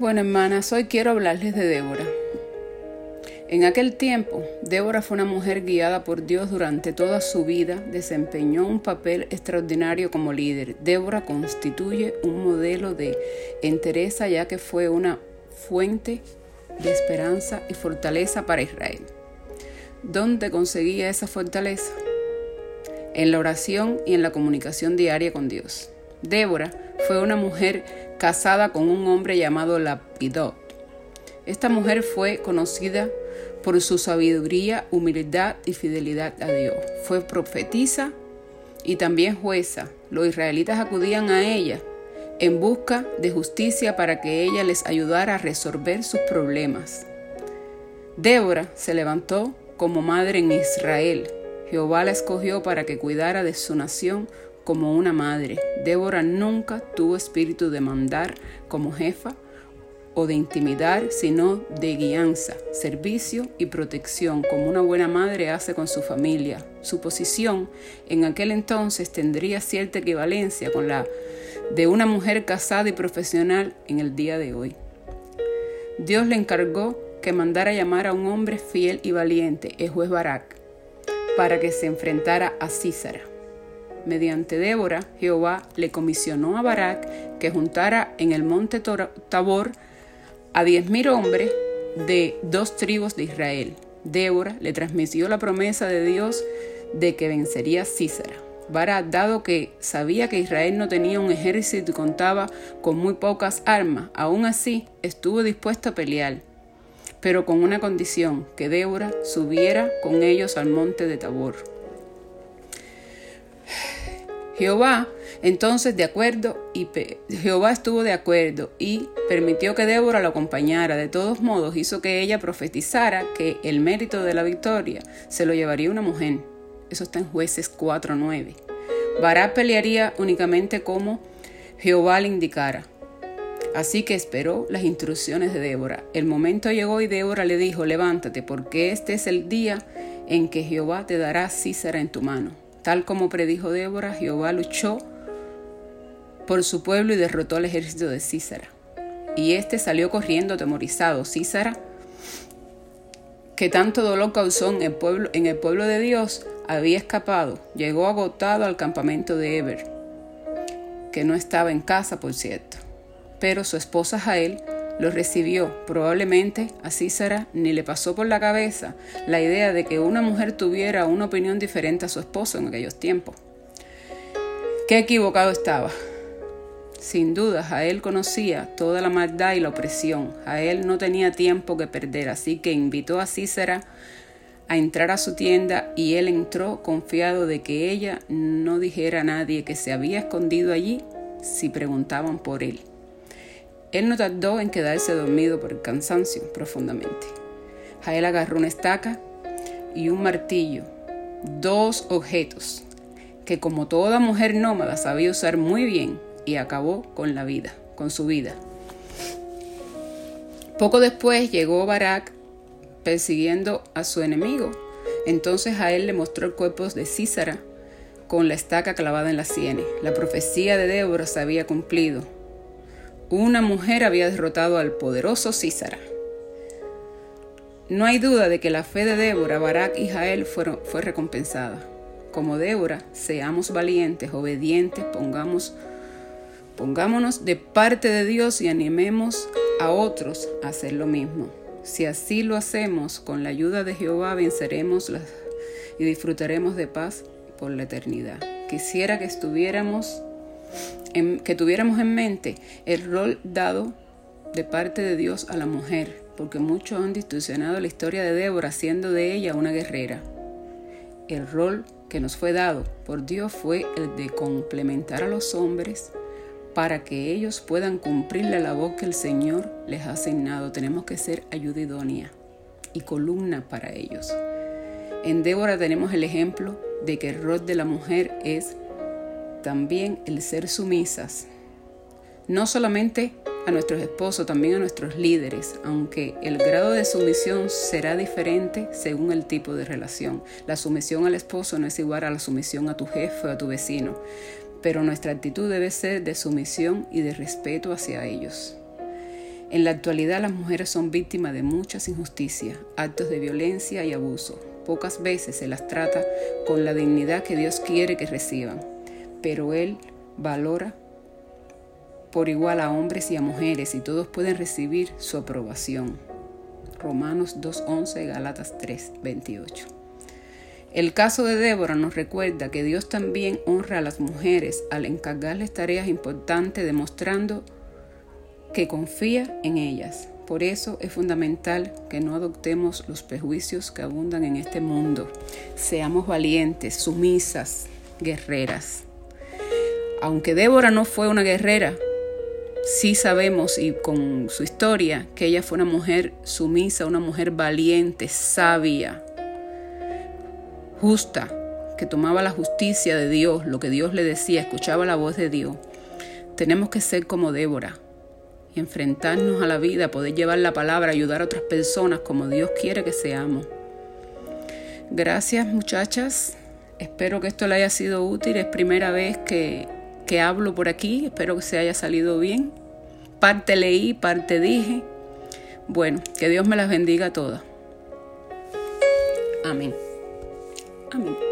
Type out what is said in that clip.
Bueno, hermanas, hoy quiero hablarles de Débora. En aquel tiempo, Débora fue una mujer guiada por Dios durante toda su vida, desempeñó un papel extraordinario como líder. Débora constituye un modelo de entereza ya que fue una fuente de esperanza y fortaleza para Israel. ¿Dónde conseguía esa fortaleza? En la oración y en la comunicación diaria con Dios. Débora fue una mujer casada con un hombre llamado Lapidot. Esta mujer fue conocida por su sabiduría, humildad y fidelidad a Dios. Fue profetisa y también jueza. Los israelitas acudían a ella en busca de justicia para que ella les ayudara a resolver sus problemas. Débora se levantó como madre en Israel. Jehová la escogió para que cuidara de su nación como una madre. Débora nunca tuvo espíritu de mandar como jefa o de intimidar, sino de guianza, servicio y protección, como una buena madre hace con su familia. Su posición en aquel entonces tendría cierta equivalencia con la de una mujer casada y profesional en el día de hoy. Dios le encargó que mandara llamar a un hombre fiel y valiente, el juez Barak, para que se enfrentara a Císara mediante Débora, Jehová le comisionó a Barak que juntara en el monte Tabor a diez mil hombres de dos tribus de Israel. Débora le transmitió la promesa de Dios de que vencería Císara. Barak, dado que sabía que Israel no tenía un ejército y contaba con muy pocas armas, aún así estuvo dispuesto a pelear, pero con una condición, que Débora subiera con ellos al monte de Tabor. Jehová entonces de acuerdo y Jehová estuvo de acuerdo y permitió que Débora lo acompañara. De todos modos hizo que ella profetizara que el mérito de la victoria se lo llevaría una mujer. Eso está en jueces 4.9. Barak pelearía únicamente como Jehová le indicara. Así que esperó las instrucciones de Débora. El momento llegó y Débora le dijo, levántate, porque este es el día en que Jehová te dará Císara en tu mano. Tal como predijo Débora, Jehová luchó por su pueblo y derrotó al ejército de Císara. Y éste salió corriendo atemorizado. Císara, que tanto dolor causó en el, pueblo, en el pueblo de Dios, había escapado. Llegó agotado al campamento de Eber, que no estaba en casa, por cierto. Pero su esposa Jael lo recibió. Probablemente a Císara ni le pasó por la cabeza la idea de que una mujer tuviera una opinión diferente a su esposo en aquellos tiempos. Qué equivocado estaba. Sin duda, Jael conocía toda la maldad y la opresión. Jael no tenía tiempo que perder, así que invitó a Císara a entrar a su tienda y él entró confiado de que ella no dijera a nadie que se había escondido allí si preguntaban por él. Él no tardó en quedarse dormido por el cansancio profundamente. Jael agarró una estaca y un martillo, dos objetos que como toda mujer nómada sabía usar muy bien y acabó con la vida, con su vida. Poco después llegó Barak persiguiendo a su enemigo. Entonces a él le mostró el cuerpo de Císara con la estaca clavada en la sienes. La profecía de Débora se había cumplido una mujer había derrotado al poderoso Císara. No hay duda de que la fe de Débora, Barak y Jael fue recompensada. Como Débora, seamos valientes, obedientes, pongamos, pongámonos de parte de Dios y animemos a otros a hacer lo mismo. Si así lo hacemos, con la ayuda de Jehová venceremos y disfrutaremos de paz por la eternidad. Quisiera que estuviéramos que tuviéramos en mente el rol dado de parte de Dios a la mujer, porque muchos han distorsionado la historia de Débora haciendo de ella una guerrera. El rol que nos fue dado por Dios fue el de complementar a los hombres para que ellos puedan cumplir la labor que el Señor les ha asignado. Tenemos que ser ayuda idónea y columna para ellos. En Débora tenemos el ejemplo de que el rol de la mujer es también el ser sumisas, no solamente a nuestros esposos, también a nuestros líderes, aunque el grado de sumisión será diferente según el tipo de relación. La sumisión al esposo no es igual a la sumisión a tu jefe o a tu vecino, pero nuestra actitud debe ser de sumisión y de respeto hacia ellos. En la actualidad las mujeres son víctimas de muchas injusticias, actos de violencia y abuso. Pocas veces se las trata con la dignidad que Dios quiere que reciban, pero Él valora por igual a hombres y a mujeres y todos pueden recibir su aprobación. Romanos 2.11, Galatas 3.28. El caso de Débora nos recuerda que Dios también honra a las mujeres al encargarles tareas importantes demostrando que confía en ellas. Por eso es fundamental que no adoptemos los prejuicios que abundan en este mundo. Seamos valientes, sumisas, guerreras. Aunque Débora no fue una guerrera, sí sabemos y con su historia que ella fue una mujer sumisa, una mujer valiente, sabia, justa, que tomaba la justicia de Dios, lo que Dios le decía, escuchaba la voz de Dios. Tenemos que ser como Débora, enfrentarnos a la vida, poder llevar la palabra, ayudar a otras personas como Dios quiere que seamos. Gracias muchachas, espero que esto le haya sido útil, es primera vez que, que hablo por aquí, espero que se haya salido bien. Parte leí, parte dije. Bueno, que Dios me las bendiga a todas. Amén. Amén.